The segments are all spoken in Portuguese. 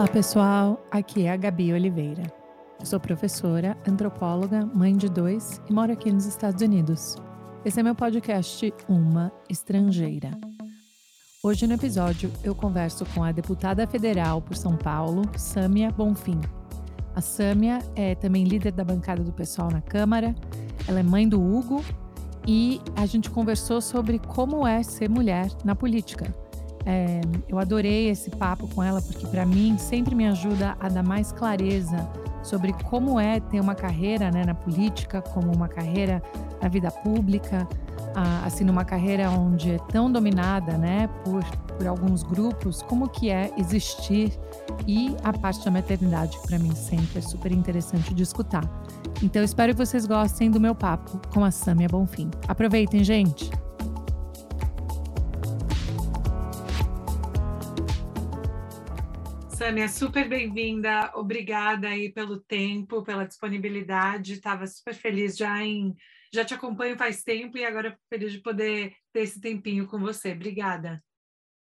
Olá, pessoal. Aqui é a Gabi Oliveira. Eu sou professora, antropóloga, mãe de dois e moro aqui nos Estados Unidos. Esse é meu podcast Uma Estrangeira. Hoje no episódio eu converso com a deputada federal por São Paulo, Sâmia Bonfim. A Sâmia é também líder da bancada do pessoal na Câmara, ela é mãe do Hugo e a gente conversou sobre como é ser mulher na política é, eu adorei esse papo com ela, porque para mim sempre me ajuda a dar mais clareza sobre como é ter uma carreira né, na política, como uma carreira na vida pública, assim, numa carreira onde é tão dominada né, por, por alguns grupos, como que é existir e a parte da maternidade, para mim sempre é super interessante de escutar. Então espero que vocês gostem do meu papo com a Samia Bonfim. Aproveitem, gente! Sâmia, super bem-vinda. Obrigada aí pelo tempo, pela disponibilidade. Estava super feliz já em já te acompanho faz tempo e agora feliz de poder ter esse tempinho com você. Obrigada.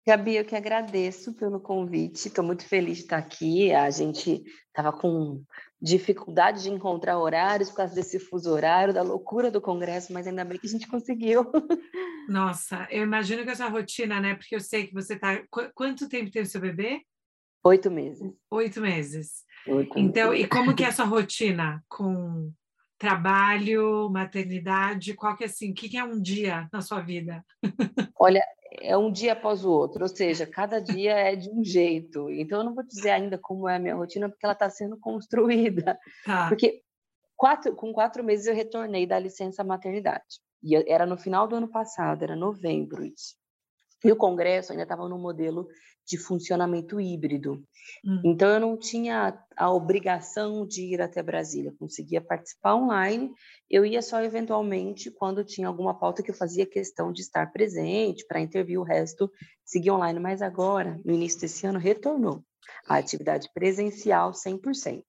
Gabi, eu que agradeço pelo convite. Estou muito feliz de estar aqui. A gente estava com dificuldade de encontrar horários por causa desse fuso horário, da loucura do Congresso, mas ainda bem que a gente conseguiu. Nossa, eu imagino que a sua rotina, né? Porque eu sei que você está. Quanto tempo tem o seu bebê? Oito meses. Oito meses. Oito então, meses. e como que é essa rotina com trabalho, maternidade? Qual que é assim? O que é um dia na sua vida? Olha, é um dia após o outro, ou seja, cada dia é de um jeito. Então, eu não vou dizer ainda como é a minha rotina, porque ela está sendo construída. Tá. Porque quatro, com quatro meses eu retornei da licença maternidade. E era no final do ano passado, era novembro isso. E o Congresso ainda estava no modelo de funcionamento híbrido. Hum. Então, eu não tinha a obrigação de ir até Brasília, conseguia participar online, eu ia só eventualmente quando tinha alguma pauta que eu fazia questão de estar presente para intervir o resto, seguir online. Mas agora, no início desse ano, retornou a atividade presencial 100%.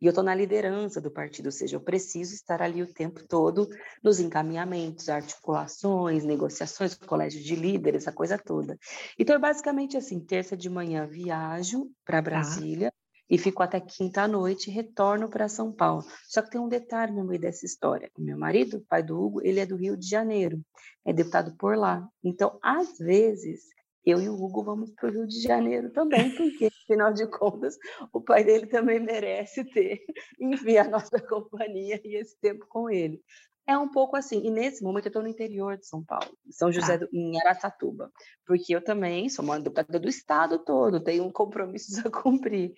E eu estou na liderança do partido, ou seja, eu preciso estar ali o tempo todo nos encaminhamentos, articulações, negociações, colégio de líderes, a coisa toda. Então, é basicamente assim: terça de manhã viajo para tá. Brasília. Ah. E fico até quinta à noite e retorno para São Paulo. Só que tem um detalhe no meio dessa história. O meu marido, pai do Hugo, ele é do Rio de Janeiro, é deputado por lá. Então, às vezes, eu e o Hugo vamos para o Rio de Janeiro também, porque, afinal de contas, o pai dele também merece ter, enfim, a nossa companhia e esse tempo com ele. É um pouco assim, e nesse momento eu estou no interior de São Paulo, São José, ah. do, em Aracatuba, porque eu também sou uma deputada do estado todo, tenho compromissos a cumprir.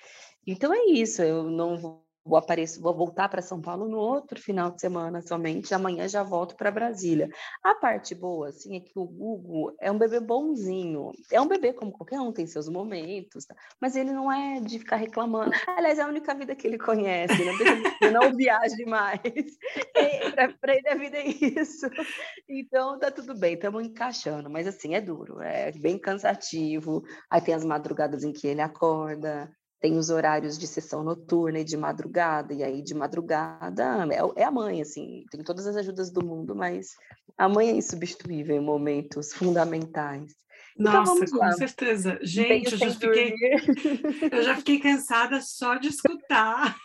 Então é isso, eu não vou vou aparecer, vou voltar para São Paulo no outro final de semana somente, amanhã já volto para Brasília. A parte boa, assim, é que o Hugo é um bebê bonzinho, é um bebê como qualquer um, tem seus momentos, tá? mas ele não é de ficar reclamando. Aliás, é a única vida que ele conhece, né? não viaje mais. Para ele a vida é isso. Então tá tudo bem, estamos encaixando, mas assim, é duro, é bem cansativo. Aí tem as madrugadas em que ele acorda, tem os horários de sessão noturna e de madrugada, e aí de madrugada é, é, a mãe, assim, tem todas as ajudas do mundo, mas a mãe é insubstituível em momentos fundamentais. Então, Nossa, então, com certeza. Gente, eu já, fiquei, eu já fiquei cansada só de escutar.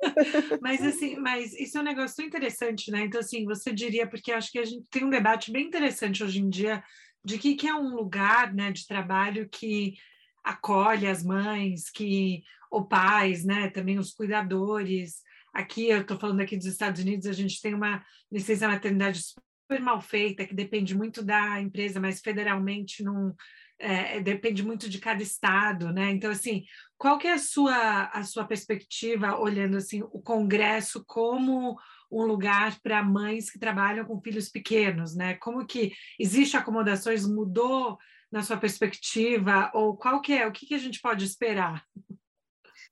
mas assim, mas isso é um negócio tão interessante, né? Então, assim, você diria, porque acho que a gente tem um debate bem interessante hoje em dia de que, que é um lugar né, de trabalho que acolhe as mães, que ou pais, né, também os cuidadores. Aqui eu estou falando aqui dos Estados Unidos, a gente tem uma licença maternidade super mal feita, que depende muito da empresa, mas federalmente não é, depende muito de cada estado, né? Então assim, qual que é a sua a sua perspectiva olhando assim o Congresso como um lugar para mães que trabalham com filhos pequenos, né? Como que existe acomodações mudou na sua perspectiva? Ou qual que é? O que, que a gente pode esperar?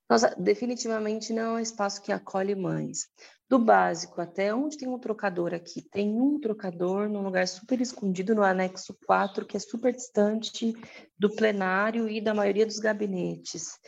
Nossa, definitivamente não é um espaço que acolhe mães. Do básico até onde tem um trocador aqui, tem um trocador num lugar super escondido no anexo 4, que é super distante do plenário e da maioria dos gabinetes.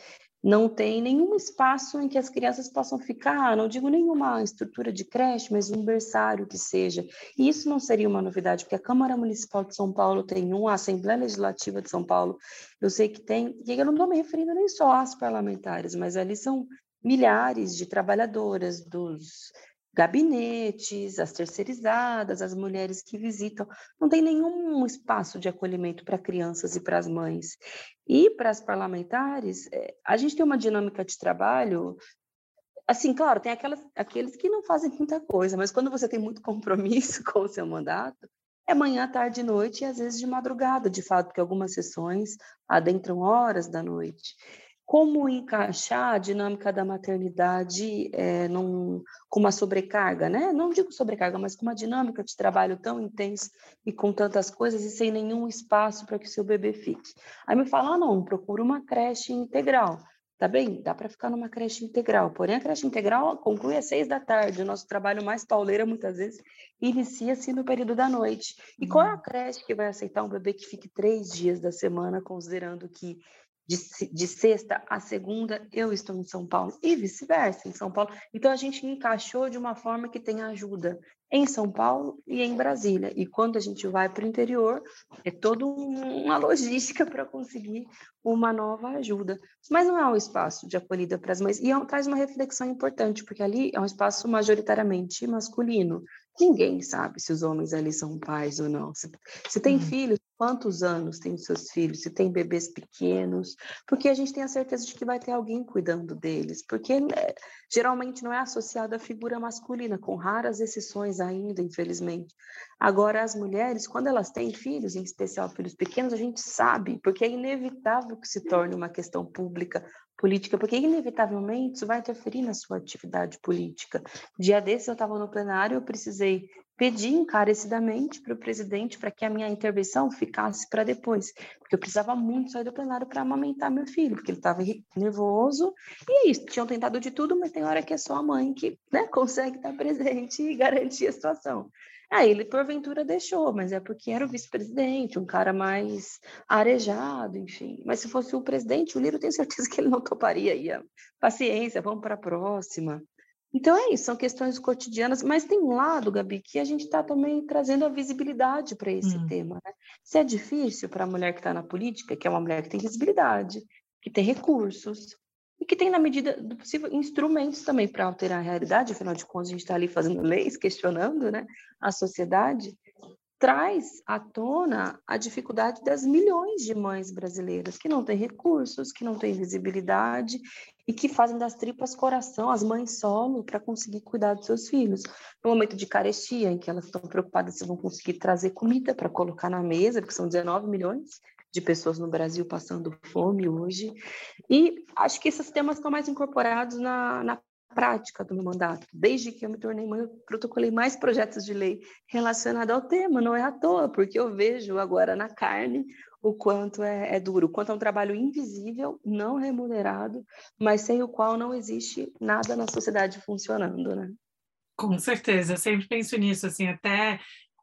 Não tem nenhum espaço em que as crianças possam ficar, não digo nenhuma estrutura de creche, mas um berçário que seja. E isso não seria uma novidade, porque a Câmara Municipal de São Paulo tem um, a Assembleia Legislativa de São Paulo, eu sei que tem, e eu não estou me referindo nem só às parlamentares, mas ali são milhares de trabalhadoras dos gabinetes, as terceirizadas, as mulheres que visitam, não tem nenhum espaço de acolhimento para crianças e para as mães. E para as parlamentares, eh, a gente tem uma dinâmica de trabalho. Assim, claro, tem aquelas, aqueles que não fazem muita coisa, mas quando você tem muito compromisso com o seu mandato, é manhã, tarde noite, e às vezes de madrugada, de fato, porque algumas sessões adentram horas da noite como encaixar a dinâmica da maternidade é, num, com uma sobrecarga, né? Não digo sobrecarga, mas com uma dinâmica de trabalho tão intensa e com tantas coisas e sem nenhum espaço para que o seu bebê fique. Aí me fala, ah, não, procura uma creche integral. Tá bem? Dá para ficar numa creche integral. Porém, a creche integral conclui às seis da tarde. O nosso trabalho mais pauleira, muitas vezes, inicia-se no período da noite. E qual é a uhum. creche que vai aceitar um bebê que fique três dias da semana, considerando que de, de, sexta a segunda eu estou em São Paulo e vice-versa em São Paulo. Então a gente encaixou de uma forma que tem ajuda em São Paulo e em Brasília. E quando a gente vai para o interior, é toda uma logística para conseguir uma nova ajuda. Mas não é um espaço de acolhida para as mães. E é, traz uma reflexão importante, porque ali é um espaço majoritariamente masculino. Ninguém sabe se os homens ali são pais ou não. Se, se tem uhum. filhos, quantos anos tem os seus filhos? Se tem bebês pequenos? Porque a gente tem a certeza de que vai ter alguém cuidando deles. Porque né, geralmente não é associado à figura masculina, com raras exceções ainda, infelizmente. Agora, as mulheres, quando elas têm filhos, em especial filhos pequenos, a gente sabe, porque é inevitável que se torne uma questão pública política, porque inevitavelmente isso vai interferir na sua atividade política. Dia desses eu estava no plenário, eu precisei pedir encarecidamente para o presidente para que a minha intervenção ficasse para depois, porque eu precisava muito sair do plenário para amamentar meu filho, porque ele estava nervoso, e é isso, tinham tentado de tudo, mas tem hora que é só a mãe que né, consegue estar presente e garantir a situação. Aí ele, porventura, deixou, mas é porque era o vice-presidente, um cara mais arejado, enfim. Mas se fosse o presidente, o Liro, tenho certeza que ele não toparia. Ia, paciência, vamos para a próxima. Então é isso, são questões cotidianas, mas tem um lado, Gabi, que a gente está também trazendo a visibilidade para esse hum. tema. Né? Se é difícil para a mulher que está na política, que é uma mulher que tem visibilidade, que tem recursos, e que tem, na medida do possível, instrumentos também para alterar a realidade, afinal de contas, a gente está ali fazendo leis, questionando né, a sociedade, traz à tona a dificuldade das milhões de mães brasileiras que não têm recursos, que não têm visibilidade e que fazem das tripas coração, as mães solo, para conseguir cuidar dos seus filhos. No momento de carestia, em que elas estão preocupadas se vão conseguir trazer comida para colocar na mesa, porque são 19 milhões, de pessoas no Brasil passando fome hoje. E acho que esses temas estão mais incorporados na, na prática do meu mandato. Desde que eu me tornei mãe, eu protocolei mais projetos de lei relacionados ao tema, não é à toa, porque eu vejo agora na carne o quanto é, é, duro, o quanto é um trabalho invisível, não remunerado, mas sem o qual não existe nada na sociedade funcionando, né? Com certeza, eu sempre penso nisso, assim, até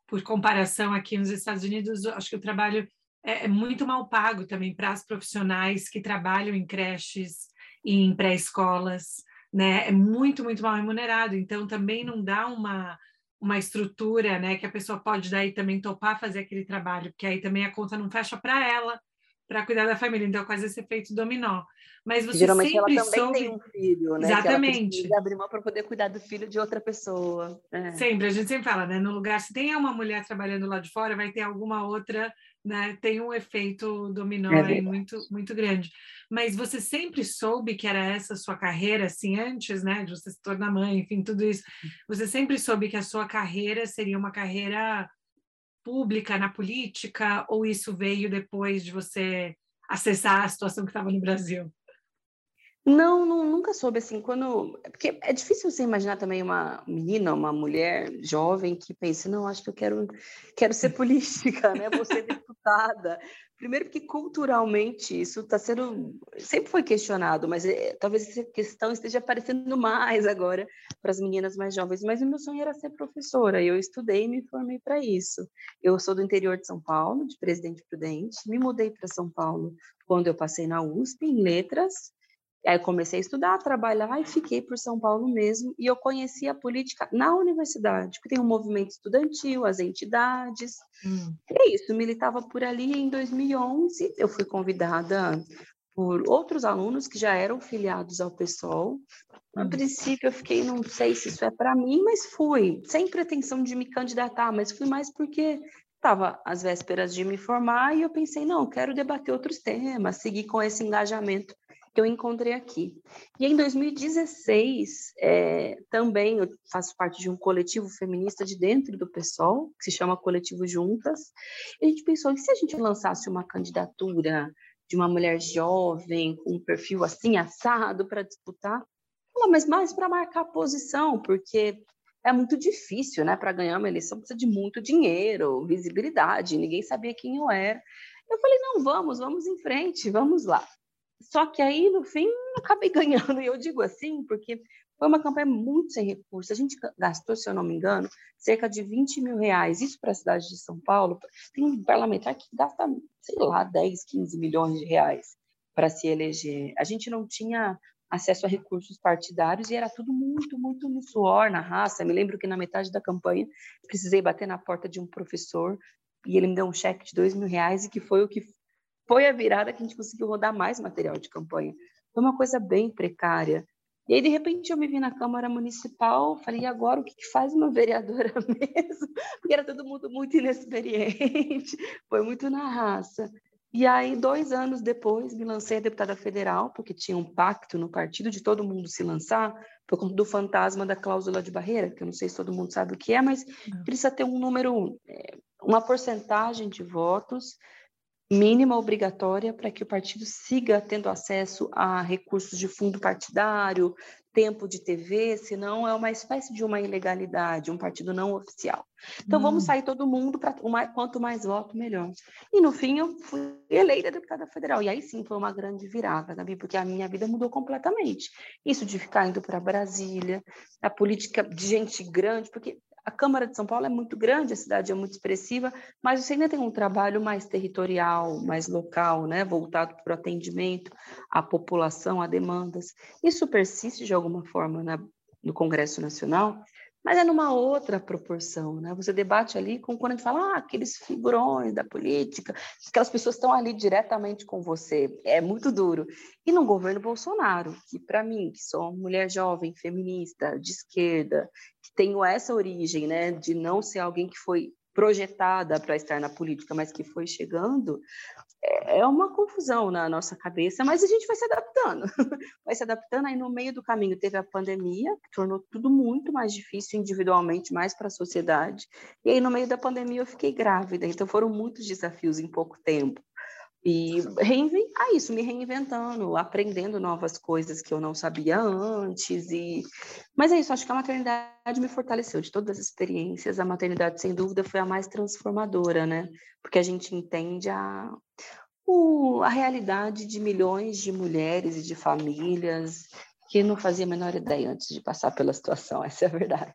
por comparação aqui nos Estados Unidos, acho que o trabalho é, é muito mal pago também para as profissionais que trabalham em creches e em pré-escolas, né? É muito, muito mal remunerado. Então, também não dá uma, uma estrutura, né? Que a pessoa pode daí também topar fazer aquele trabalho, porque aí também a conta não fecha para ela, para cuidar da família. Então, quase esse efeito dominó. Mas você Geralmente sempre ela também soube... tem um filho, né? Exatamente. Que abrir mão para poder cuidar do filho de outra pessoa. É. Sempre, a gente sempre fala, né? No lugar, se tem uma mulher trabalhando lá de fora, vai ter alguma outra né, tem um efeito dominó é muito, muito grande. Mas você sempre soube que era essa sua carreira, assim, antes, né, de você se tornar mãe, enfim, tudo isso. Você sempre soube que a sua carreira seria uma carreira pública na política, ou isso veio depois de você acessar a situação que estava no Brasil? Não, não, nunca soube assim, quando. Porque é difícil você imaginar também uma menina, uma mulher jovem que pense, não, acho que eu quero, quero ser política, né? Vou ser deputada. Primeiro porque culturalmente isso está sendo. Sempre foi questionado, mas é, talvez essa questão esteja aparecendo mais agora para as meninas mais jovens. Mas o meu sonho era ser professora, eu estudei e me formei para isso. Eu sou do interior de São Paulo, de Presidente Prudente, me mudei para São Paulo quando eu passei na USP, em letras Aí eu comecei a estudar, a trabalhar e fiquei por São Paulo mesmo. E eu conheci a política na universidade, porque tem um movimento estudantil, as entidades. Hum. E é isso, militava por ali. Em 2011, eu fui convidada por outros alunos que já eram filiados ao PSOL. A hum. princípio, eu fiquei, não sei se isso é para mim, mas fui, sem pretensão de me candidatar, mas fui mais porque estava às vésperas de me formar e eu pensei, não, quero debater outros temas, seguir com esse engajamento que eu encontrei aqui. E em 2016, é, também eu faço parte de um coletivo feminista de dentro do PSOL, que se chama Coletivo Juntas, e a gente pensou, e se a gente lançasse uma candidatura de uma mulher jovem, com um perfil assim, assado, para disputar? mas mais para marcar posição, porque é muito difícil, né? Para ganhar uma eleição precisa de muito dinheiro, visibilidade, ninguém sabia quem eu era. Eu falei, não, vamos, vamos em frente, vamos lá. Só que aí, no fim, acabei ganhando, e eu digo assim, porque foi uma campanha muito sem recursos. A gente gastou, se eu não me engano, cerca de 20 mil reais. Isso para a cidade de São Paulo, tem um parlamentar que gasta, sei lá, 10, 15 milhões de reais para se eleger. A gente não tinha acesso a recursos partidários e era tudo muito, muito no suor, na raça. Me lembro que na metade da campanha precisei bater na porta de um professor e ele me deu um cheque de dois mil reais e que foi o que foi a virada que a gente conseguiu rodar mais material de campanha. Foi uma coisa bem precária. E aí, de repente, eu me vi na Câmara Municipal, falei, e agora o que, faz uma vereadora mesmo? Porque era todo mundo muito inexperiente, foi muito na raça. E aí, dois anos depois, me lancei a deputada federal, porque tinha um pacto no partido de todo mundo se lançar, por conta do fantasma da cláusula de barreira, que eu não sei se todo mundo sabe o que é, mas precisa ter um número, é, uma porcentagem de votos mínima obrigatória para que o partido siga tendo acesso a recursos de fundo partidário, tempo de TV, senão é uma espécie de uma ilegalidade, um partido não oficial. Então hum. vamos sair todo mundo para quanto mais voto melhor. E no fim eu fui eleita deputada federal e aí sim foi uma grande virada, Gabi, porque a minha vida mudou completamente. Isso de ficar indo para Brasília, a política de gente grande, porque a Câmara de São Paulo é muito grande, a cidade é muito expressiva, mas você ainda tem um trabalho mais territorial, mais local, né, voltado para o atendimento à população, a demandas. Isso persiste de alguma forma na, no Congresso Nacional, mas é numa outra proporção, né? Você debate ali com quando a gente fala, ah, aqueles figurões da política, aquelas pessoas estão ali diretamente com você, é muito duro. E no governo Bolsonaro, que para mim, que sou mulher jovem, feminista, de esquerda, que tenho essa origem, né, de não ser alguém que foi projetada para estar na política, mas que foi chegando, é, é uma confusão na nossa cabeça, mas a gente vai se adaptando. Vai se adaptando, aí no meio do caminho teve a pandemia, que tornou tudo muito mais difícil individualmente, mais para a sociedade. E aí no meio da pandemia eu fiquei grávida, então foram muitos desafios em pouco tempo. E reinventar isso, me reinventando, aprendendo novas coisas que eu não sabia antes. E... Mas é isso, acho que a maternidade me fortaleceu. De todas as experiências, a maternidade, sem dúvida, foi a mais transformadora, né? Porque a gente entende a, o, a realidade de milhões de mulheres e de famílias que não fazia a menor ideia antes de passar pela situação, essa é a verdade.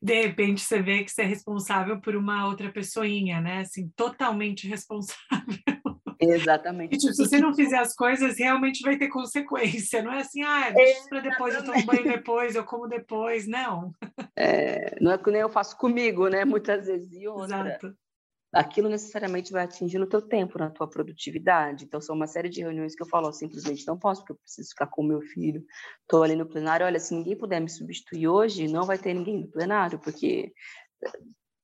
De repente você vê que você é responsável por uma outra pessoinha, né? Assim, totalmente responsável. Exatamente. E, tipo, se você não fizer as coisas, realmente vai ter consequência. Não é assim, ah, deixa para depois, eu tomo banho depois, eu como depois. Não. É, não é que nem eu faço comigo, né? Muitas vezes. E outra, Exato. Aquilo necessariamente vai atingir no teu tempo, na tua produtividade. Então, são uma série de reuniões que eu falo, simplesmente não posso, porque eu preciso ficar com o meu filho. Estou ali no plenário. Olha, se ninguém puder me substituir hoje, não vai ter ninguém no plenário, porque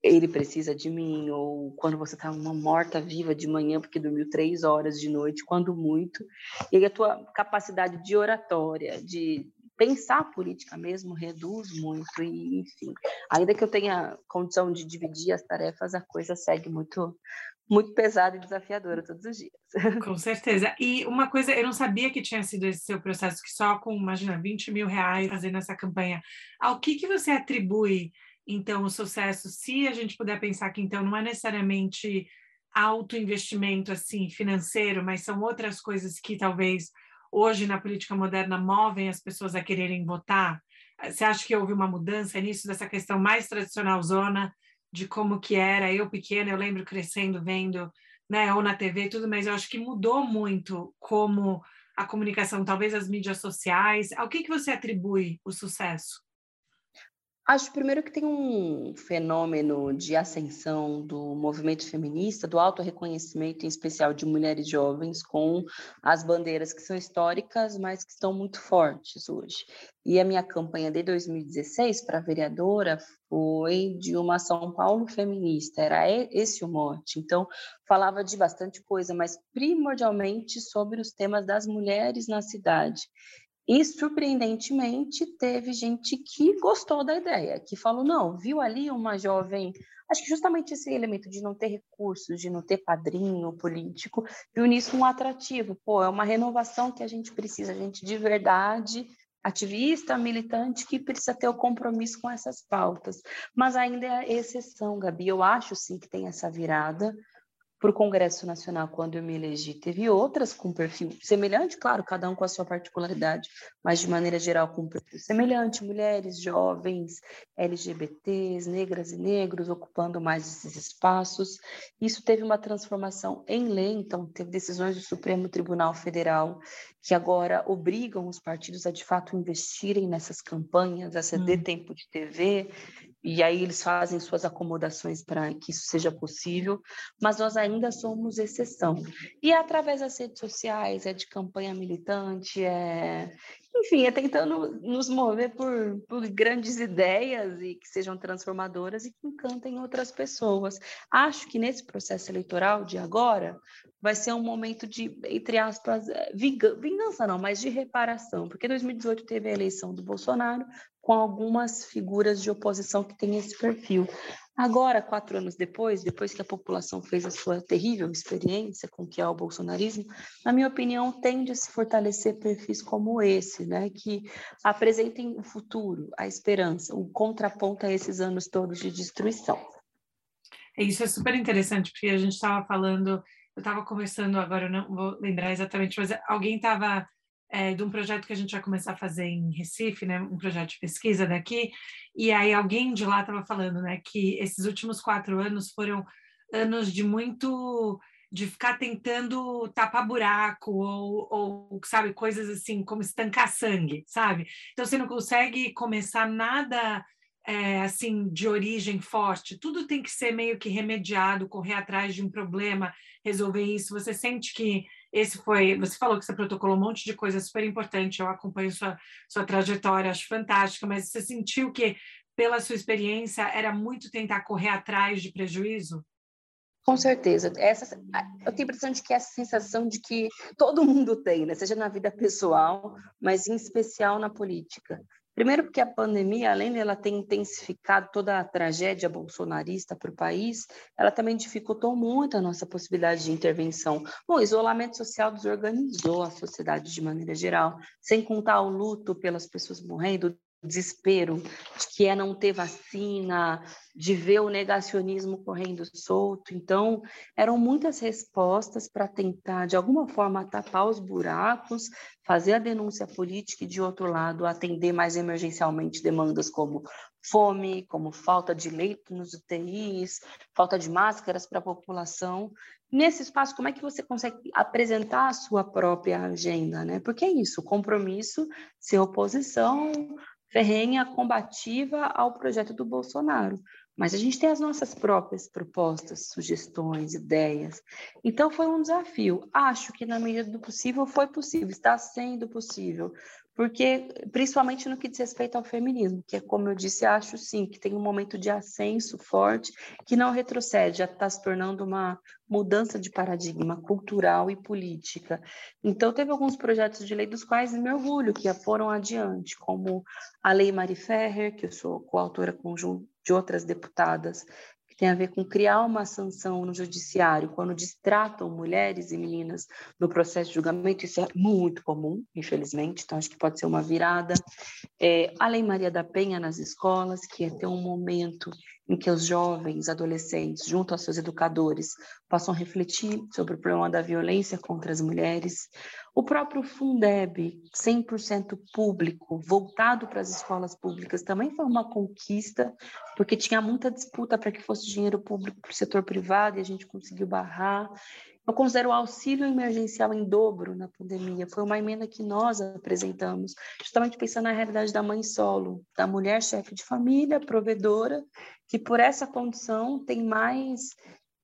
ele precisa de mim, ou quando você está uma morta-viva de manhã porque dormiu três horas de noite, quando muito, e aí a tua capacidade de oratória, de pensar a política mesmo, reduz muito, e enfim, ainda que eu tenha condição de dividir as tarefas, a coisa segue muito muito pesada e desafiadora todos os dias. Com certeza. E uma coisa, eu não sabia que tinha sido esse seu processo, que só com, imagina, 20 mil reais fazendo essa campanha. Ao que, que você atribui então, o sucesso, se a gente puder pensar que então não é necessariamente alto investimento assim financeiro, mas são outras coisas que talvez hoje na política moderna movem as pessoas a quererem votar. Você acha que houve uma mudança nisso dessa questão mais tradicional zona de como que era eu pequena, eu lembro crescendo vendo, né, ou na TV tudo, mas eu acho que mudou muito como a comunicação, talvez as mídias sociais? Ao que, que você atribui o sucesso? Acho primeiro que tem um fenômeno de ascensão do movimento feminista, do auto-reconhecimento, em especial de mulheres jovens, com as bandeiras que são históricas, mas que estão muito fortes hoje. E a minha campanha de 2016 para vereadora foi de uma São Paulo feminista, era esse o mote. Então, falava de bastante coisa, mas primordialmente sobre os temas das mulheres na cidade. E, surpreendentemente, teve gente que gostou da ideia, que falou: não, viu ali uma jovem. Acho que justamente esse elemento de não ter recursos, de não ter padrinho político, viu nisso um atrativo. Pô, é uma renovação que a gente precisa, gente de verdade, ativista, militante, que precisa ter o compromisso com essas pautas. Mas ainda é exceção, Gabi. Eu acho sim que tem essa virada para o Congresso Nacional, quando eu me elegi, teve outras com perfil semelhante, claro, cada um com a sua particularidade, mas de maneira geral com perfil semelhante, mulheres, jovens, LGBTs, negras e negros ocupando mais esses espaços. Isso teve uma transformação em lei, então teve decisões do Supremo Tribunal Federal que agora obrigam os partidos a de fato investirem nessas campanhas, a ceder hum. tempo de TV, e aí eles fazem suas acomodações para que isso seja possível, mas nós ainda somos exceção. E é através das redes sociais, é de campanha militante, é enfim, é tentando nos mover por, por, grandes ideias e que sejam transformadoras e que encantem outras pessoas. Acho que nesse processo eleitoral de agora vai ser um momento de, entre aspas, é, vingança não, mas de reparação, porque 2018 teve a eleição do Bolsonaro, com algumas figuras de oposição que têm esse perfil. Agora, quatro anos depois, depois que a população fez a sua terrível experiência com o que é o bolsonarismo, na minha opinião, tende a se fortalecer perfis como esse, né, que apresentem o futuro, a esperança, o contraponto a esses anos todos de destruição. Isso é super interessante, porque a gente estava falando, eu estava conversando agora, eu não vou lembrar exatamente, mas alguém estava é, de um projeto que a gente vai começar a fazer em Recife, né, um projeto de pesquisa daqui, e aí alguém de lá estava falando, né, que esses últimos quatro anos foram anos de muito de ficar tentando tapar buraco ou, ou, sabe, coisas assim, como estancar sangue, sabe? Então você não consegue começar nada é, assim de origem forte. Tudo tem que ser meio que remediado, correr atrás de um problema, resolver isso. Você sente que esse foi, você falou que você protocolou um monte de coisa super importante, eu acompanho sua, sua trajetória, acho fantástica, mas você sentiu que, pela sua experiência, era muito tentar correr atrás de prejuízo? Com certeza. Essa, eu tenho a impressão de que essa sensação de que todo mundo tem, né? seja na vida pessoal, mas em especial na política. Primeiro, porque a pandemia, além de ela ter intensificado toda a tragédia bolsonarista para o país, ela também dificultou muito a nossa possibilidade de intervenção. Bom, o isolamento social desorganizou a sociedade de maneira geral, sem contar o luto pelas pessoas morrendo, desespero de que é não ter vacina, de ver o negacionismo correndo solto. Então, eram muitas respostas para tentar, de alguma forma, tapar os buracos, fazer a denúncia política e, de outro lado, atender mais emergencialmente demandas como fome, como falta de leito nos UTIs, falta de máscaras para a população. Nesse espaço, como é que você consegue apresentar a sua própria agenda? Né? Porque é isso, compromisso, ser oposição, ferrenha combativa ao projeto do Bolsonaro. Mas a gente tem as nossas próprias propostas, sugestões, ideias. Então foi um desafio. Acho que na medida do possível foi possível, está sendo possível porque principalmente no que diz respeito ao feminismo, que é como eu disse, acho sim que tem um momento de ascenso forte que não retrocede, já está se tornando uma mudança de paradigma cultural e política. Então teve alguns projetos de lei dos quais me orgulho que foram adiante, como a Lei Mari Ferrer, que eu sou coautora conjunto de outras deputadas, que tem a ver com criar uma sanção no judiciário quando distratam mulheres e meninas no processo de julgamento. Isso é muito comum, infelizmente, então acho que pode ser uma virada. É, a Lei Maria da Penha nas escolas, que é ter um momento em que os jovens, adolescentes, junto aos seus educadores, possam refletir sobre o problema da violência contra as mulheres. O próprio Fundeb, 100% público, voltado para as escolas públicas, também foi uma conquista, porque tinha muita disputa para que fosse dinheiro público para o setor privado e a gente conseguiu barrar. Eu considero o auxílio emergencial em dobro na pandemia. Foi uma emenda que nós apresentamos, justamente pensando na realidade da mãe solo, da mulher chefe de família, provedora, que por essa condição tem mais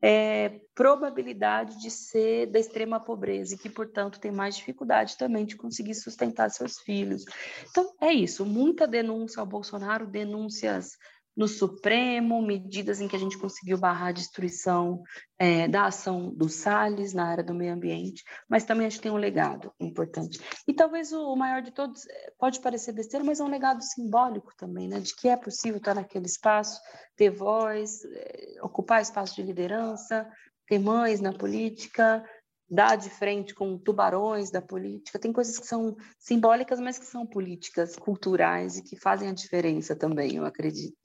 é, probabilidade de ser da extrema pobreza e que, portanto, tem mais dificuldade também de conseguir sustentar seus filhos. Então, é isso. Muita denúncia ao Bolsonaro, denúncias no Supremo, medidas em que a gente conseguiu barrar a destruição é, da ação do Salles na área do meio ambiente, mas também acho que tem um legado importante. E talvez o, maior de todos, é, pode parecer besteira, mas é um legado simbólico também, né? de que é possível estar naquele espaço, ter voz, é, ocupar espaço de liderança, ter mães na política, dar de frente com tubarões da política. Tem coisas que são simbólicas, mas que são políticas, culturais e que fazem a diferença também, eu acredito.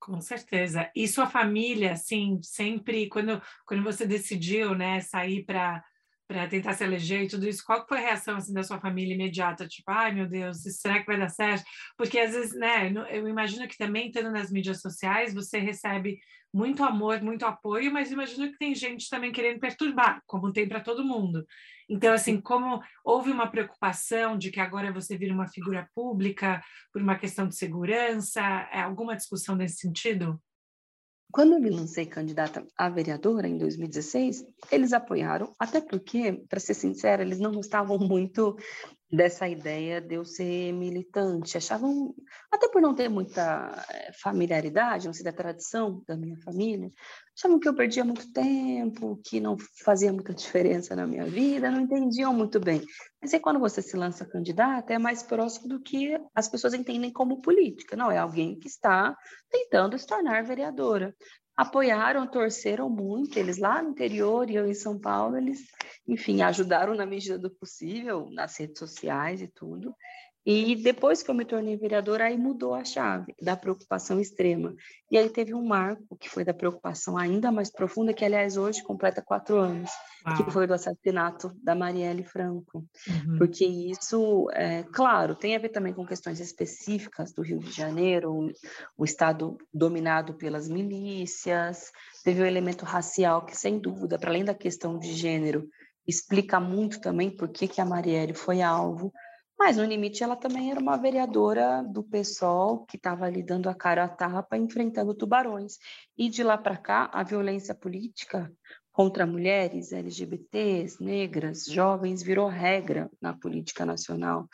Com certeza. E sua família, assim, sempre, quando, quando você decidiu, né, sair para para tentar se eleger e tudo isso, qual foi a reação assim da sua família imediata? Tipo, ai meu Deus, será que vai dar certo? Porque às vezes, né, eu imagino que também estando nas mídias sociais, você recebe muito amor, muito apoio, mas imagino que tem gente também querendo perturbar, como tem para todo mundo. Então, assim, como houve uma preocupação de que agora você vira uma figura pública por uma questão de segurança, é alguma discussão nesse sentido? Quando eu me lancei candidata a vereadora em 2016, eles apoiaram, até porque, para ser sincera, eles não gostavam muito dessa ideia de eu ser militante. Achavam, até por não ter muita eh, familiaridade, não sei da tradição da minha família, achavam que eu perdia muito tempo, que não fazia muita diferença na minha vida, não entendiam muito bem. Mas aí quando você se lança candidata, é mais próximo do que as pessoas entendem como política. Não, é alguém que está tentando se tornar vereadora apoiaram, torceram muito, eles lá no interior e eu em São Paulo, eles, enfim, ajudaram na medida do possível, nas redes sociais e tudo. E depois que eu me tornei vereadora, aí mudou a chave da preocupação extrema. E aí teve um marco que foi da preocupação ainda mais profunda, que aliás hoje completa quatro anos, Uau. que foi do assassinato da Marielle Franco. Uhum. Porque isso, é, claro, tem a ver também com questões específicas do Rio de Janeiro, o, o estado dominado pelas milícias, teve o elemento racial que, sem dúvida, para além da questão de gênero, explica muito também por que, que a Marielle foi alvo mas, no limite, ela também era uma vereadora do PSOL que estava ali dando a cara a tapa, enfrentando tubarões. E de lá para cá, a violência política contra mulheres, LGBTs, negras, jovens, virou regra na política nacional.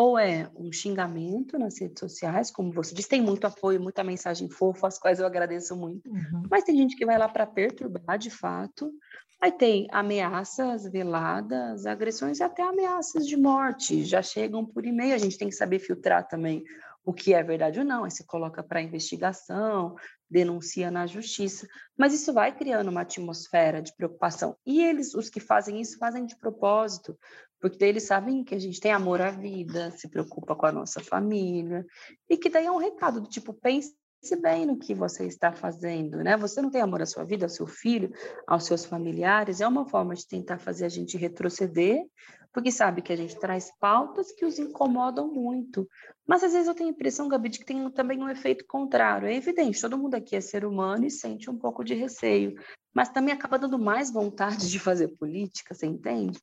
Ou é um xingamento nas redes sociais, como você disse, tem muito apoio, muita mensagem fofa, as quais eu agradeço muito, uhum. mas tem gente que vai lá para perturbar de fato, Aí tem ameaças veladas, agressões e até ameaças de morte. Já chegam por e-mail, a gente tem que saber filtrar também o que é verdade ou não. Aí você coloca para investigação, denuncia na justiça. Mas isso vai criando uma atmosfera de preocupação. E eles, os que fazem isso, fazem de propósito, porque daí eles sabem que a gente tem amor à vida, se preocupa com a nossa família, e que daí é um recado do tipo, pense bem no que você está fazendo, né? Você não tem amor à sua vida, ao seu filho, aos seus familiares, é uma forma de tentar fazer a gente retroceder, porque sabe que a gente traz pautas que os incomodam muito. Mas às vezes eu tenho a impressão, Gabi, de que tem também um efeito contrário. É evidente, todo mundo aqui é ser humano e sente um pouco de receio, mas também acaba dando mais vontade de fazer política, você entende?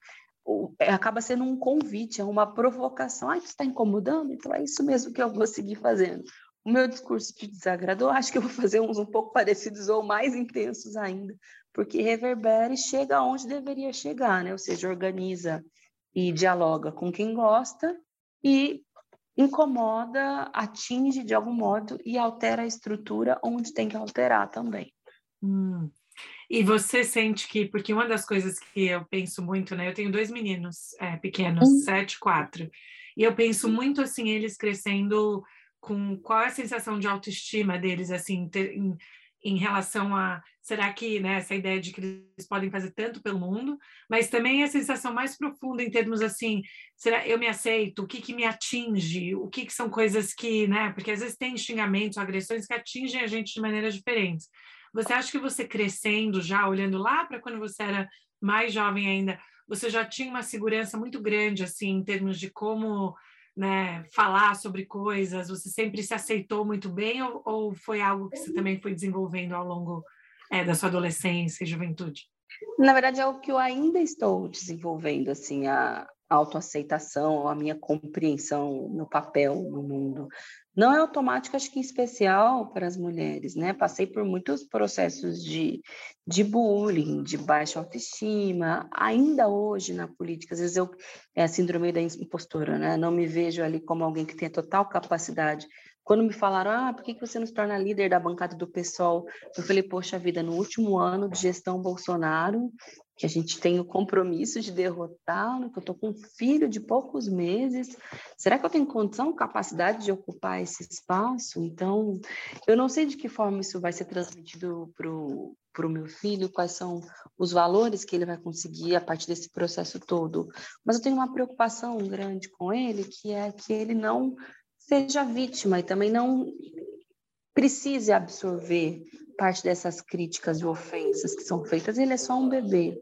É, acaba sendo um convite, é uma provocação. Ah, isso está incomodando? Então é isso mesmo que eu vou seguir fazendo o meu discurso te desagradou, acho que eu vou fazer uns um pouco parecidos ou mais intensos ainda, porque reverbera e chega onde deveria chegar, né? Ou seja, organiza e dialoga com quem gosta e incomoda, atinge de algum modo e altera a estrutura onde tem que alterar também. Hum. E você sente que, porque uma das coisas que eu penso muito, né? Eu tenho dois meninos é, pequenos, sete, e quatro, e eu penso muito assim, eles crescendo com qual é a sensação de autoestima deles, assim, ter, em, em, relação a será que né, essa ideia de que eles podem fazer tanto pelo mundo, mas também a sensação mais profunda em termos assim, será eu me aceito, o que, que me atinge, o que, que são coisas que, né, porque às vezes tem xingamentos, agressões que atingem a gente de maneiras diferentes. Você acha que você crescendo já, olhando lá para quando você era mais jovem ainda, você já tinha uma segurança muito grande, assim, em termos de como né, falar sobre coisas? Você sempre se aceitou muito bem ou, ou foi algo que você também foi desenvolvendo ao longo é, da sua adolescência e juventude? Na verdade, é o que eu ainda estou desenvolvendo, assim, a autoaceitação, a minha compreensão no papel no mundo. Não é automático, acho que em especial para as mulheres, né? Passei por muitos processos de, de bullying, de baixa autoestima, ainda hoje na política, às vezes eu, é a síndrome da impostora, né? Não me vejo ali como alguém que tem total capacidade quando me falaram, ah, por que você não se torna líder da bancada do PSOL? Eu falei, poxa vida, no último ano de gestão Bolsonaro, que a gente tem o compromisso de derrotá-lo, que eu estou com um filho de poucos meses, será que eu tenho condição, capacidade de ocupar esse espaço? Então, eu não sei de que forma isso vai ser transmitido para o meu filho, quais são os valores que ele vai conseguir a partir desse processo todo, mas eu tenho uma preocupação grande com ele, que é que ele não seja vítima e também não precise absorver parte dessas críticas e ofensas que são feitas, ele é só um bebê.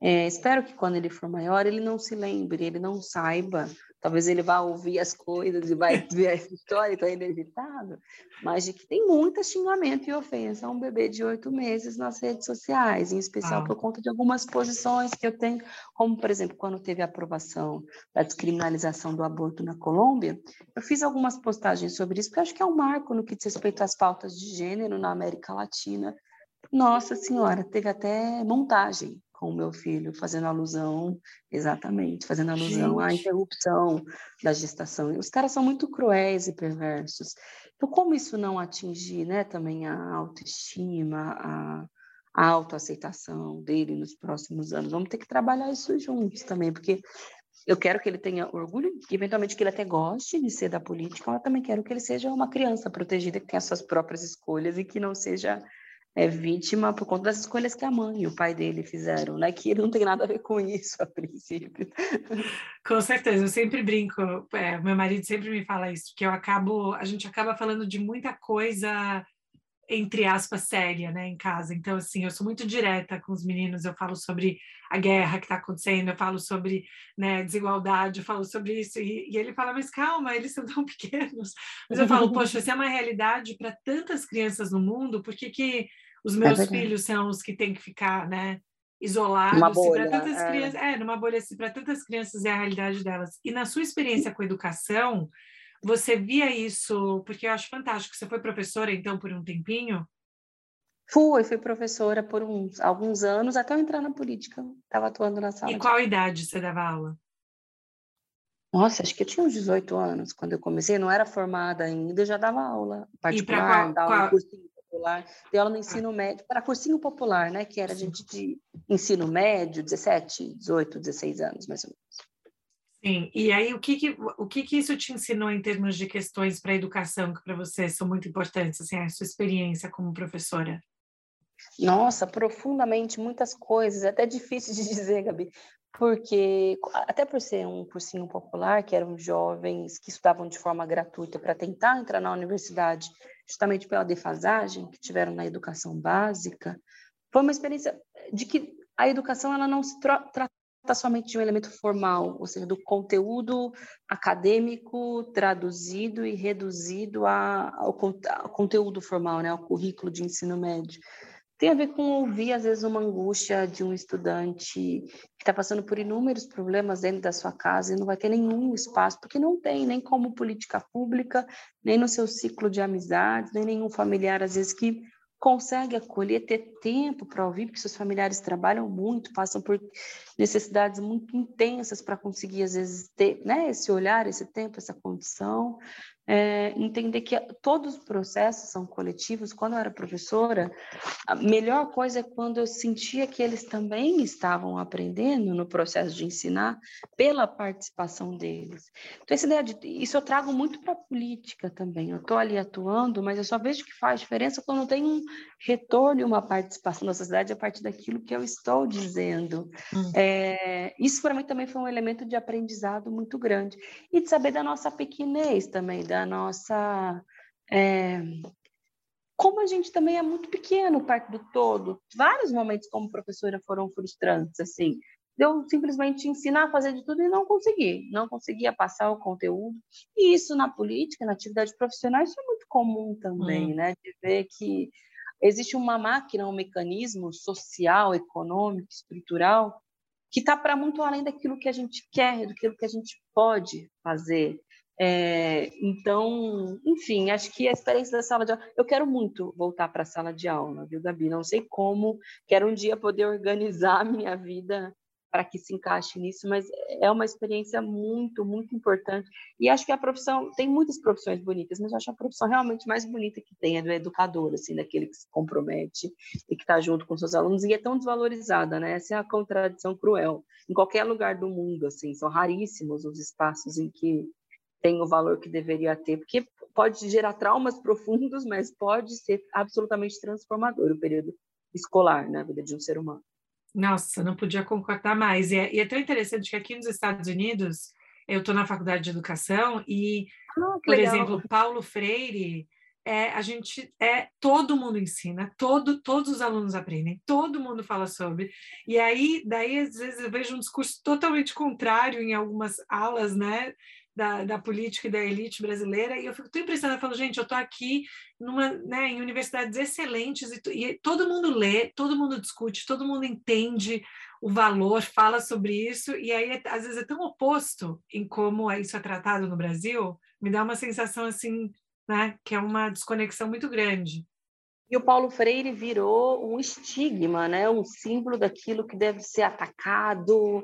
É, espero que quando ele for maior, ele não se lembre, ele não saiba talvez ele vá ouvir as coisas e vai ver essa história, então é inevitável, mas de que tem muita xingamento e ofensa a um bebê de oito meses nas redes sociais, em especial ah. por conta de algumas posições que eu tenho, como, por exemplo, quando teve a aprovação da descriminalização do aborto na Colômbia, eu fiz algumas postagens sobre isso, porque acho que é um marco no que diz respeito às pautas de gênero na América Latina. Nossa Senhora, teve até montagem com o meu filho, fazendo alusão, exatamente, fazendo alusão Gente. à interrupção da gestação. Os caras são muito cruéis e perversos. Então, como isso não atingir né, também a autoestima, a, a autoaceitação dele nos próximos anos? Vamos ter que trabalhar isso juntos também, porque eu quero que ele tenha orgulho, eventualmente que ele até goste de ser da política, mas também quero que ele seja uma criança protegida, que tenha suas próprias escolhas e que não seja é vítima por conta das escolhas que a mãe e o pai dele fizeram, né? Que ele não tem nada a ver com isso a princípio. Com certeza, eu sempre brinco, é, meu marido sempre me fala isso, que eu acabo, a gente acaba falando de muita coisa entre aspas séria, né, em casa. Então assim, eu sou muito direta com os meninos, eu falo sobre a guerra que está acontecendo, eu falo sobre, né, desigualdade, eu falo sobre isso e, e ele fala, mas calma, eles são tão pequenos. Mas eu falo, poxa, se é uma realidade para tantas crianças no mundo, por que que os é meus é filhos são os que têm que ficar, né, isolados. Uma bolha, tantas é. crianças, é, numa bolha, se para tantas crianças é a realidade delas. E na sua experiência com educação, você via isso, porque eu acho fantástico. Você foi professora, então, por um tempinho? Fui, fui professora por uns, alguns anos, até eu entrar na política. Estava atuando na sala. E qual idade você dava aula? Nossa, acho que eu tinha uns 18 anos quando eu comecei. não era formada ainda, eu já dava aula particular, e dava aula cursinho popular, dei aula no ensino médio, para cursinho popular, né? Que era gente de ensino médio, 17, 18, 16 anos, mais ou menos. Sim, e aí o que, que o que, que isso te ensinou em termos de questões para a educação que para você são muito importantes, assim, a sua experiência como professora? Nossa, profundamente, muitas coisas, é até difícil de dizer, Gabi, porque até por ser um cursinho popular, que eram jovens que estudavam de forma gratuita para tentar entrar na universidade justamente pela defasagem que tiveram na educação básica, foi uma experiência de que a educação ela não se somente de um elemento formal, ou seja, do conteúdo acadêmico traduzido e reduzido ao, ao conteúdo formal, né, ao currículo de ensino médio. Tem a ver com ouvir, às vezes, uma angústia de um estudante que está passando por inúmeros problemas dentro da sua casa e não vai ter nenhum espaço, porque não tem, nem como política pública, nem no seu ciclo de amizades, nem nenhum familiar, às vezes, que consegue acolher, ter tempo para ouvir, porque seus familiares trabalham muito, passam por necessidades muito intensas para conseguir, às vezes, ter né, esse olhar, esse tempo, essa condição é, entender que todos os processos são coletivos. Quando eu era professora, a melhor coisa é quando eu sentia que eles também estavam aprendendo no processo de ensinar pela participação deles. Então, essa ideia de isso eu trago muito para a política também. Eu estou ali atuando, mas eu só vejo que faz diferença quando tem um retorno e uma participação da sociedade a partir daquilo que eu estou dizendo. Hum. É, isso para mim também foi um elemento de aprendizado muito grande e de saber da nossa pequenez também da nossa. É, como a gente também é muito pequeno perto do todo, vários momentos como professora foram frustrantes, assim. Eu simplesmente ensinar a fazer de tudo e não conseguir, não conseguia passar o conteúdo. E isso na política, na atividade profissional, isso é muito comum também, hum. né? De ver que existe uma máquina, um mecanismo social, econômico, estrutural, que está para muito além daquilo que a gente quer, daquilo que a gente pode fazer. É, então, enfim, acho que a experiência da sala de aula. Eu quero muito voltar para a sala de aula, viu, Gabi? Não sei como, quero um dia poder organizar a minha vida para que se encaixe nisso, mas é uma experiência muito, muito importante. E acho que a profissão, tem muitas profissões bonitas, mas eu acho a profissão realmente mais bonita que tem é do educador, assim, daquele que se compromete e que está junto com seus alunos, e é tão desvalorizada, né? Essa é a contradição cruel. Em qualquer lugar do mundo, assim, são raríssimos os espaços em que tem o valor que deveria ter, porque pode gerar traumas profundos, mas pode ser absolutamente transformador o período escolar na vida de um ser humano. Nossa, não podia concordar mais. E é, e é tão interessante que aqui nos Estados Unidos, eu estou na faculdade de educação e, ah, por legal. exemplo, Paulo Freire, é, a gente é todo mundo ensina, todo, todos os alunos aprendem, todo mundo fala sobre. E aí, daí às vezes eu vejo um discurso totalmente contrário em algumas alas, né? Da, da política e da elite brasileira, e eu fico tão impressionada, falando, gente, eu estou aqui numa, né, em universidades excelentes, e, e todo mundo lê, todo mundo discute, todo mundo entende o valor, fala sobre isso, e aí às vezes é tão oposto em como isso é tratado no Brasil, me dá uma sensação assim, né, que é uma desconexão muito grande. E o Paulo Freire virou um estigma, né? um símbolo daquilo que deve ser atacado,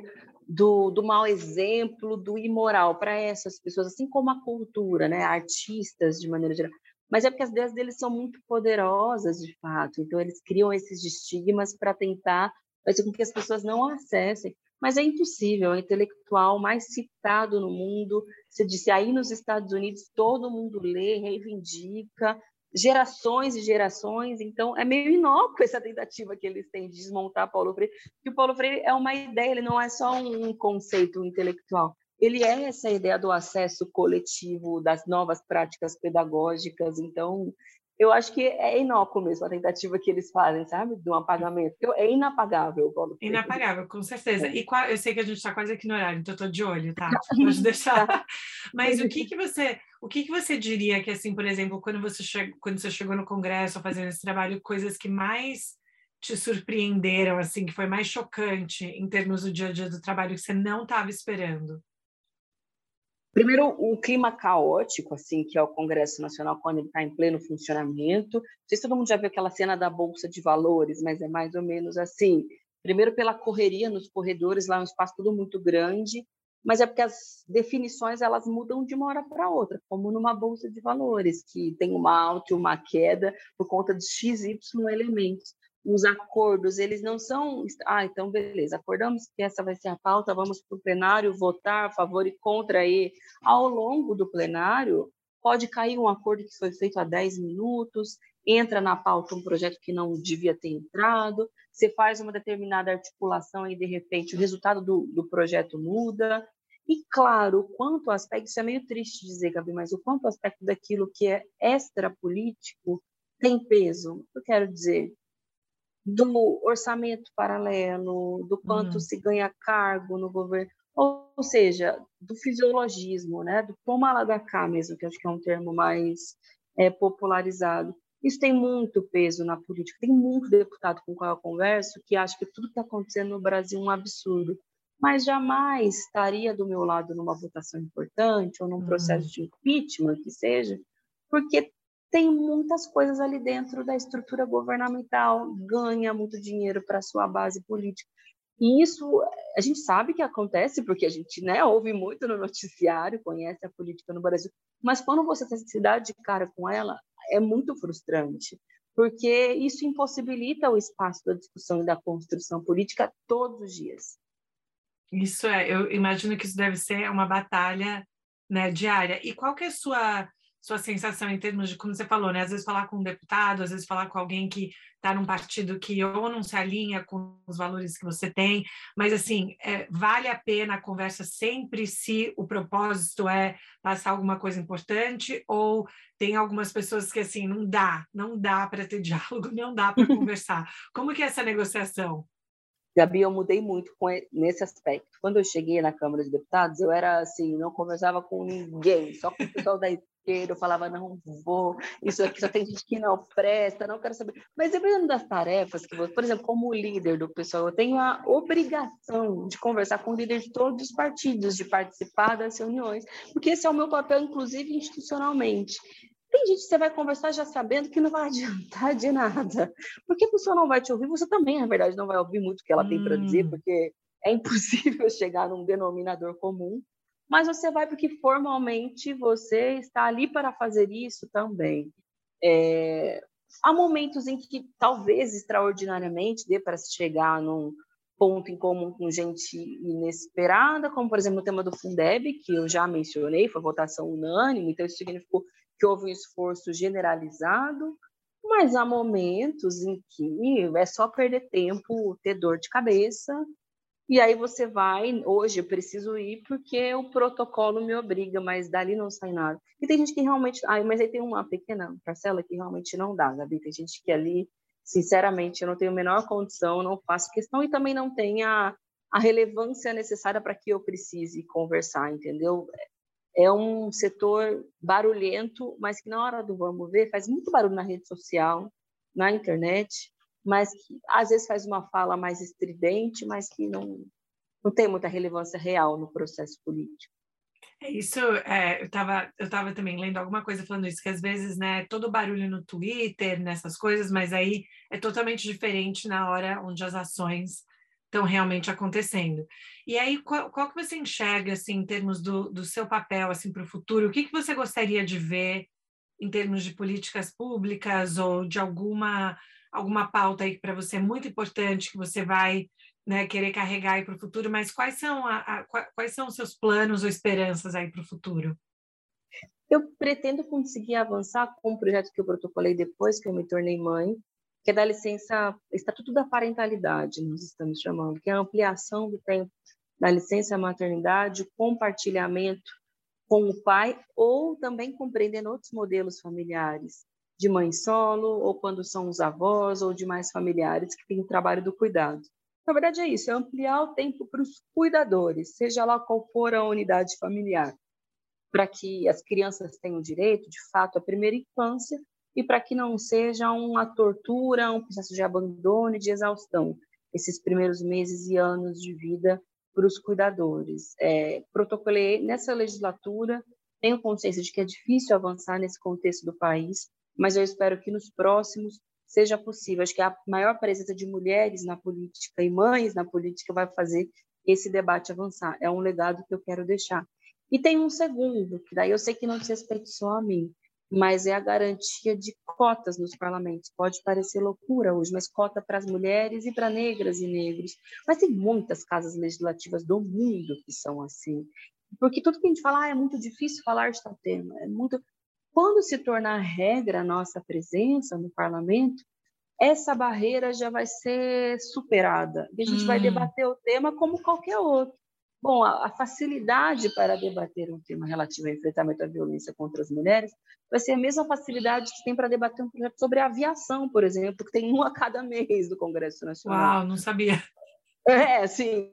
do, do mau exemplo, do imoral para essas pessoas, assim como a cultura, né? artistas de maneira geral. Mas é porque as ideias deles são muito poderosas, de fato. Então, eles criam esses estigmas para tentar fazer com que as pessoas não acessem. Mas é impossível, é o intelectual mais citado no mundo. Você disse aí nos Estados Unidos, todo mundo lê, reivindica, gerações e gerações, então é meio inócuo essa tentativa que eles têm de desmontar Paulo Freire, porque o Paulo Freire é uma ideia, ele não é só um conceito intelectual, ele é essa ideia do acesso coletivo, das novas práticas pedagógicas, então eu acho que é inócuo mesmo a tentativa que eles fazem, sabe? De um apagamento. É inapagável, Paulo. Inapagável, com certeza. É. E qual, eu sei que a gente está quase aqui no horário, então estou de olho, tá? Pode deixar. Mas o que que você o que, que você diria que, assim, por exemplo, quando você, che quando você chegou no Congresso fazendo esse trabalho, coisas que mais te surpreenderam, assim, que foi mais chocante em termos do dia a dia do trabalho que você não estava esperando? Primeiro, o clima caótico, assim, que é o Congresso Nacional quando ele está em pleno funcionamento. Não sei se todo mundo já viu aquela cena da Bolsa de Valores, mas é mais ou menos assim. Primeiro, pela correria nos corredores, lá é um espaço todo muito grande, mas é porque as definições elas mudam de uma hora para outra, como numa bolsa de valores, que tem uma alta e uma queda por conta de x, y elementos. Os acordos, eles não são, ah, então beleza, acordamos que essa vai ser a pauta, vamos para o plenário votar a favor e contra e ao longo do plenário pode cair um acordo que foi feito há 10 minutos, entra na pauta um projeto que não devia ter entrado, você faz uma determinada articulação e de repente o resultado do, do projeto muda, e claro, o quanto aspecto, isso é meio triste dizer, Gabi, mas o quanto aspecto daquilo que é extra político tem peso. Eu quero dizer, do orçamento paralelo, do quanto uhum. se ganha cargo no governo, ou seja, do fisiologismo, né, do toma lá da cá mesmo, que acho que é um termo mais é, popularizado. Isso tem muito peso na política. Tem muito deputado com qual eu converso que acha que tudo que está acontecendo no Brasil é um absurdo mas jamais estaria do meu lado numa votação importante ou num processo uhum. de impeachment, que seja, porque tem muitas coisas ali dentro da estrutura governamental, ganha muito dinheiro para sua base política. E isso a gente sabe que acontece porque a gente né, ouve muito no noticiário, conhece a política no Brasil, mas quando você se dá de cara com ela, é muito frustrante, porque isso impossibilita o espaço da discussão e da construção política todos os dias. Isso é, eu imagino que isso deve ser uma batalha né, diária. E qual que é a sua, sua sensação em termos de, como você falou, né? Às vezes falar com um deputado, às vezes falar com alguém que está num partido que ou não se alinha com os valores que você tem, mas assim, é, vale a pena a conversa sempre se o propósito é passar alguma coisa importante ou tem algumas pessoas que assim, não dá, não dá para ter diálogo, não dá para conversar. Como que é essa negociação? Gabi, eu mudei muito nesse aspecto. Quando eu cheguei na Câmara de Deputados, eu era assim, não conversava com ninguém, só com o pessoal da esquerda. Eu falava, não vou, isso aqui só tem gente que não presta, não quero saber. Mas dependendo das tarefas que você, por exemplo, como líder do pessoal, eu tenho a obrigação de conversar com o líder de todos os partidos, de participar das reuniões, porque esse é o meu papel, inclusive institucionalmente. Tem gente que você vai conversar já sabendo que não vai adiantar de nada, porque a pessoa não vai te ouvir, você também, na verdade, não vai ouvir muito o que ela hum. tem para dizer, porque é impossível chegar num denominador comum, mas você vai porque formalmente você está ali para fazer isso também. É, há momentos em que talvez extraordinariamente dê para se chegar num ponto em comum com gente inesperada, como por exemplo o tema do Fundeb, que eu já mencionei, foi votação unânime, então isso significou que houve um esforço generalizado, mas há momentos em que é só perder tempo, ter dor de cabeça, e aí você vai, hoje eu preciso ir porque o protocolo me obriga, mas dali não sai nada. E tem gente que realmente, ah, mas aí tem uma pequena parcela que realmente não dá, Gabi, tem gente que ali, sinceramente, eu não tenho a menor condição, não faço questão e também não tem a, a relevância necessária para que eu precise conversar, entendeu? é um setor barulhento, mas que na hora do vamos ver faz muito barulho na rede social, na internet, mas que às vezes faz uma fala mais estridente, mas que não, não tem muita relevância real no processo político. É isso, é, eu estava eu tava também lendo alguma coisa falando isso, que às vezes, né, todo barulho no Twitter, nessas coisas, mas aí é totalmente diferente na hora onde as ações estão realmente acontecendo. E aí, qual, qual, que você enxerga, assim, em termos do, do seu papel, assim, para o futuro? O que, que você gostaria de ver em termos de políticas públicas ou de alguma, alguma pauta aí para você é muito importante, que você vai né, querer carregar aí para o futuro, mas quais são, a, a, quais são os seus planos ou esperanças aí para o futuro? Eu pretendo conseguir avançar com o projeto que eu protocolei depois que eu me tornei mãe, que é da licença, Estatuto da Parentalidade, nós estamos chamando, que é a ampliação do tempo da licença maternidade, compartilhamento com o pai, ou também compreendendo outros modelos familiares, de mãe solo, ou quando são os avós, ou demais familiares que têm o trabalho do cuidado. Na verdade, é isso, é ampliar o tempo para os cuidadores, seja lá qual for a unidade familiar, para que as crianças tenham direito, de fato, à primeira infância, e para que não seja uma tortura, um processo de abandono e de exaustão, esses primeiros meses e anos de vida para os cuidadores. É, protocolei nessa legislatura, tenho consciência de que é difícil avançar nesse contexto do país, mas eu espero que nos próximos seja possível. Acho que a maior presença de mulheres na política e mães na política vai fazer esse debate avançar. É um legado que eu quero deixar. E tem um segundo, que daí eu sei que não diz respeito só a mim, mas é a garantia de cotas nos parlamentos. Pode parecer loucura hoje, mas cota para as mulheres e para negras e negros. Mas tem muitas casas legislativas do mundo que são assim. Porque tudo que a gente fala ah, é muito difícil falar de tal tema, é muito. Quando se tornar regra a nossa presença no parlamento, essa barreira já vai ser superada. E a gente hum. vai debater o tema como qualquer outro. Bom, a, a, facilidade para debater um tema relativo ao enfrentamento à violência contra as mulheres vai ser a mesma facilidade que tem para debater um projeto sobre aviação, por exemplo, que tem um a cada mês do Congresso Nacional. Uau, não sabia. É, sim.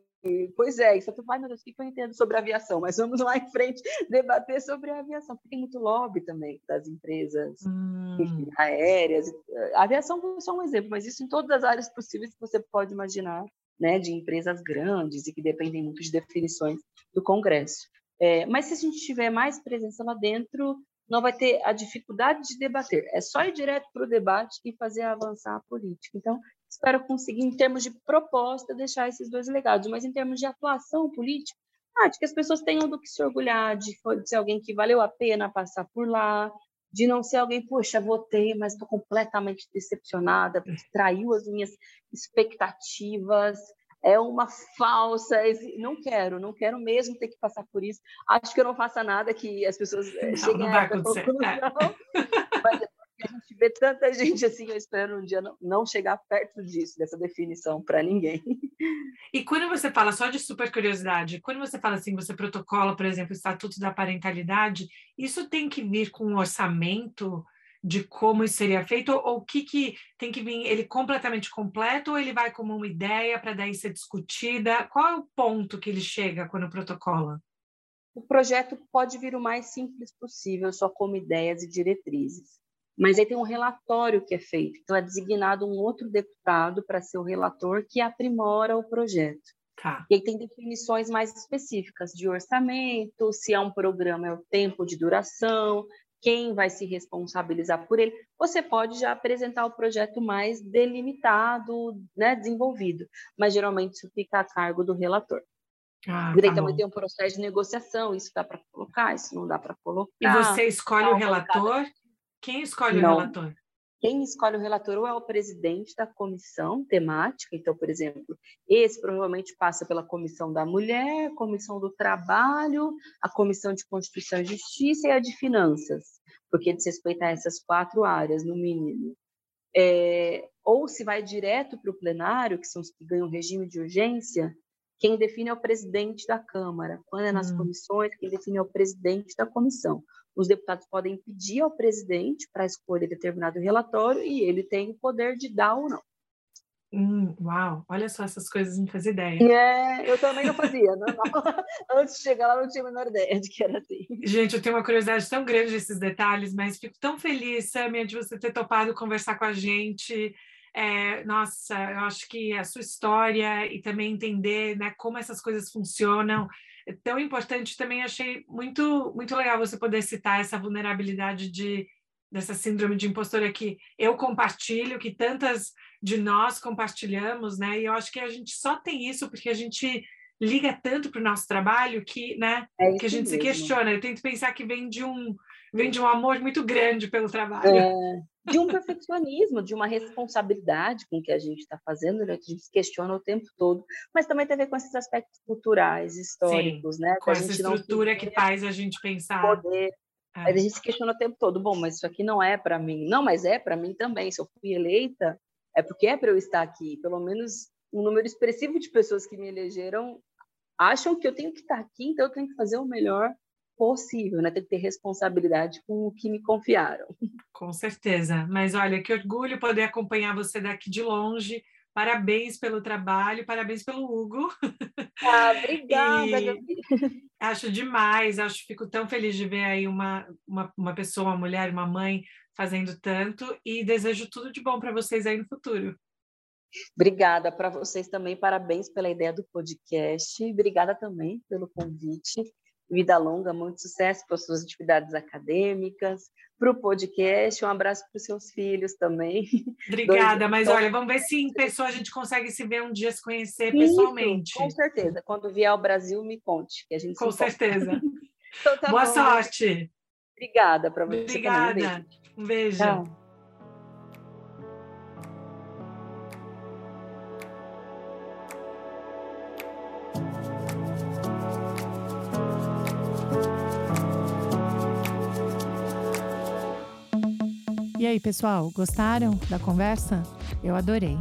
Pois é, isso tu vai, meu Deus, o que eu entendo sobre aviação? Mas vamos lá em frente debater sobre a aviação, porque tem muito lobby também das empresas hum. enfim, aéreas. A aviação é só um exemplo, mas isso em todas as áreas possíveis que você pode imaginar né, de empresas grandes e que dependem muito de definições do Congresso. É, mas se a gente tiver mais presença lá dentro, não vai ter a dificuldade de debater. É só ir direto para o debate e fazer avançar a política. Então, espero conseguir, em termos de proposta, deixar esses dois legados, mas em termos de atuação política, ah, de que as pessoas tenham do que se orgulhar, de, de ser alguém que valeu a pena passar por lá, de não ser alguém, poxa, votei, mas estou completamente decepcionada, porque traiu as minhas expectativas, é uma falsa. Não quero, não quero mesmo ter que passar por isso. Acho que eu não faça nada que as pessoas eh, não, cheguem não a essa conclusão. É. Mas a gente vê tanta gente assim, eu espero um dia não, não chegar perto disso, dessa definição para ninguém. E quando você fala só de super curiosidade, quando você fala assim, você protocola, por exemplo, o Estatuto da Parentalidade, isso tem que vir com um orçamento de como isso seria feito, ou o que, que tem que vir, ele completamente completo, ou ele vai como uma ideia para daí ser discutida? Qual é o ponto que ele chega quando protocola? O projeto pode vir o mais simples possível, só como ideias e diretrizes. Mas aí tem um relatório que é feito, então é designado um outro deputado para ser o relator que aprimora o projeto. Tá. E aí tem definições mais específicas de orçamento, se é um programa, é o tempo de duração, quem vai se responsabilizar por ele. Você pode já apresentar o projeto mais delimitado, né, desenvolvido, mas geralmente isso fica a cargo do relator. Ah, e tá também tem um processo de negociação, isso dá para colocar, isso não dá para colocar. E você escolhe o relator? Quem escolhe não. o relator? Quem escolhe o relator ou é o presidente da comissão temática. Então, por exemplo, esse provavelmente passa pela comissão da mulher, comissão do trabalho, a comissão de Constituição e Justiça e a de finanças, porque diz respeito a essas quatro áreas, no mínimo. É, ou se vai direto para o plenário, que são os que ganham regime de urgência, quem define é o presidente da Câmara. Quando é nas hum. comissões, quem define é o presidente da comissão os deputados podem pedir ao presidente para escolher determinado relatório e ele tem o poder de dar ou não. Hum, uau, olha só essas coisas, não fazia ideia. É, eu também não fazia, não, não. Antes de chegar lá, não tinha a menor ideia de que era assim. Gente, eu tenho uma curiosidade tão grande desses detalhes, mas fico tão feliz, Samia, de você ter topado conversar com a gente. É, nossa, eu acho que a sua história e também entender né, como essas coisas funcionam tão importante. Também achei muito, muito legal você poder citar essa vulnerabilidade de, dessa síndrome de impostora que eu compartilho, que tantas de nós compartilhamos, né? E eu acho que a gente só tem isso porque a gente liga tanto para o nosso trabalho que, né, é que a gente mesmo. se questiona. Eu tento pensar que vem de um vem de um amor muito grande pelo trabalho. É, de um perfeccionismo, de uma responsabilidade com o que a gente está fazendo, né? que a gente se questiona o tempo todo, mas também tem a ver com esses aspectos culturais, históricos, Sim, né? Com essa estrutura que faz a gente pensar. Poder. É. Mas a gente se questiona o tempo todo, bom, mas isso aqui não é para mim. Não, mas é para mim também. Se eu fui eleita, é porque é para eu estar aqui. Pelo menos um número expressivo de pessoas que me elegeram acham que eu tenho que estar aqui, então eu tenho que fazer o melhor possível, né? Tem que ter responsabilidade com o que me confiaram. Com certeza. Mas olha, que orgulho poder acompanhar você daqui de longe. Parabéns pelo trabalho, parabéns pelo Hugo. Ah, obrigada, Acho demais, acho fico tão feliz de ver aí uma, uma, uma pessoa, uma mulher, uma mãe fazendo tanto e desejo tudo de bom para vocês aí no futuro. Obrigada para vocês também, parabéns pela ideia do podcast, obrigada também pelo convite vida longa, muito sucesso para suas atividades acadêmicas, para o podcast, um abraço para os seus filhos também. Obrigada, mas olha, vamos ver se em pessoa a gente consegue se ver um dia, se conhecer pessoalmente. Com certeza, quando vier ao Brasil, me conte, que a gente Com certeza. então, tá Boa bom, sorte. Obrigada para você. Obrigada. Também. Um beijo. Um beijo. Tchau. E aí, pessoal, gostaram da conversa? Eu adorei.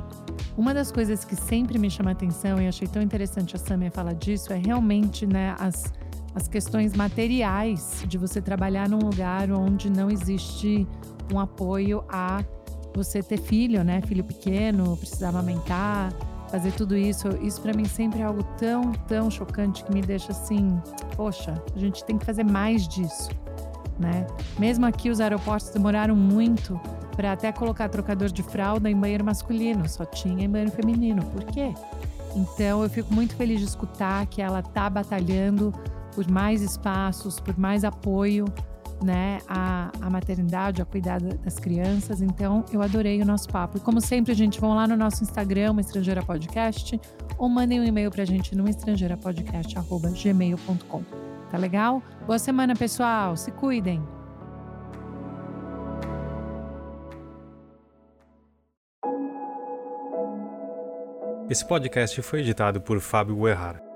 Uma das coisas que sempre me chama atenção e achei tão interessante a Samia falar disso é realmente né, as, as questões materiais de você trabalhar num lugar onde não existe um apoio a você ter filho, né? Filho pequeno, precisar amamentar, fazer tudo isso. Isso para mim sempre é algo tão, tão chocante que me deixa assim, poxa, a gente tem que fazer mais disso né? Mesmo aqui os aeroportos demoraram muito para até colocar trocador de fralda em banheiro masculino, só tinha em banheiro feminino. Por quê? Então eu fico muito feliz de escutar que ela está batalhando por mais espaços, por mais apoio, né, à, à maternidade, a cuidar das crianças. Então eu adorei o nosso papo. E como sempre, a gente vão lá no nosso Instagram, uma estrangeira podcast, ou mandem um e-mail para a gente no estrangeirapodcast@gmail.com. Tá legal? Boa semana, pessoal. Se cuidem. Esse podcast foi editado por Fábio Guerrara.